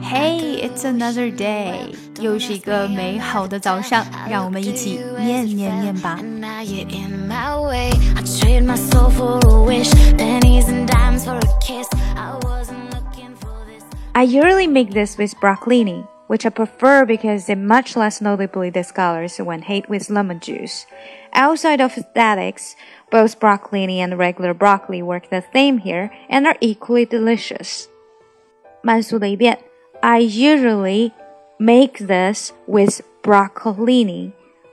Hey, it's another day，又是一个美好的早上，让我们一起念念念吧。I usually make this with broccolini, which I prefer because it much less notably discolors when hit with lemon juice. Outside of aesthetics, both broccolini and regular broccoli work the same here and are equally delicious. 慢速的一遍。 I usually make this with broccolini,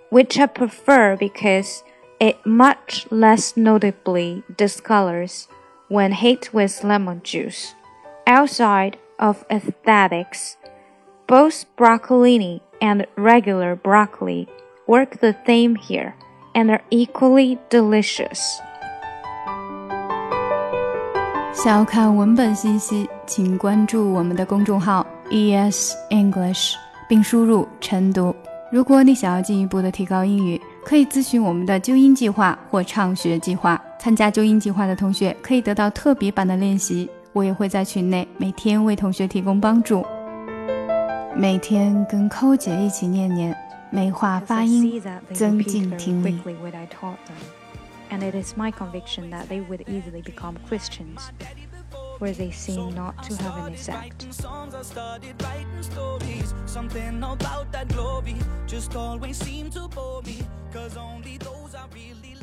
which I prefer because it much less notably discolors when hit with lemon juice. Outside of aesthetics, both broccolini and regular broccoli work the same here and are equally delicious. 想要看文本信息，请关注我们的公众号 ES English，并输入晨读。如果你想要进一步的提高英语，可以咨询我们的纠音计划或畅学计划。参加纠音计划的同学可以得到特别版的练习，我也会在群内每天为同学提供帮助。每天跟寇姐一起念念，美化发音，增进听力。And it is my conviction that they would easily become Christians where they seem not to have an effect. Something about that glory just always seemed to bore me, cause only those I really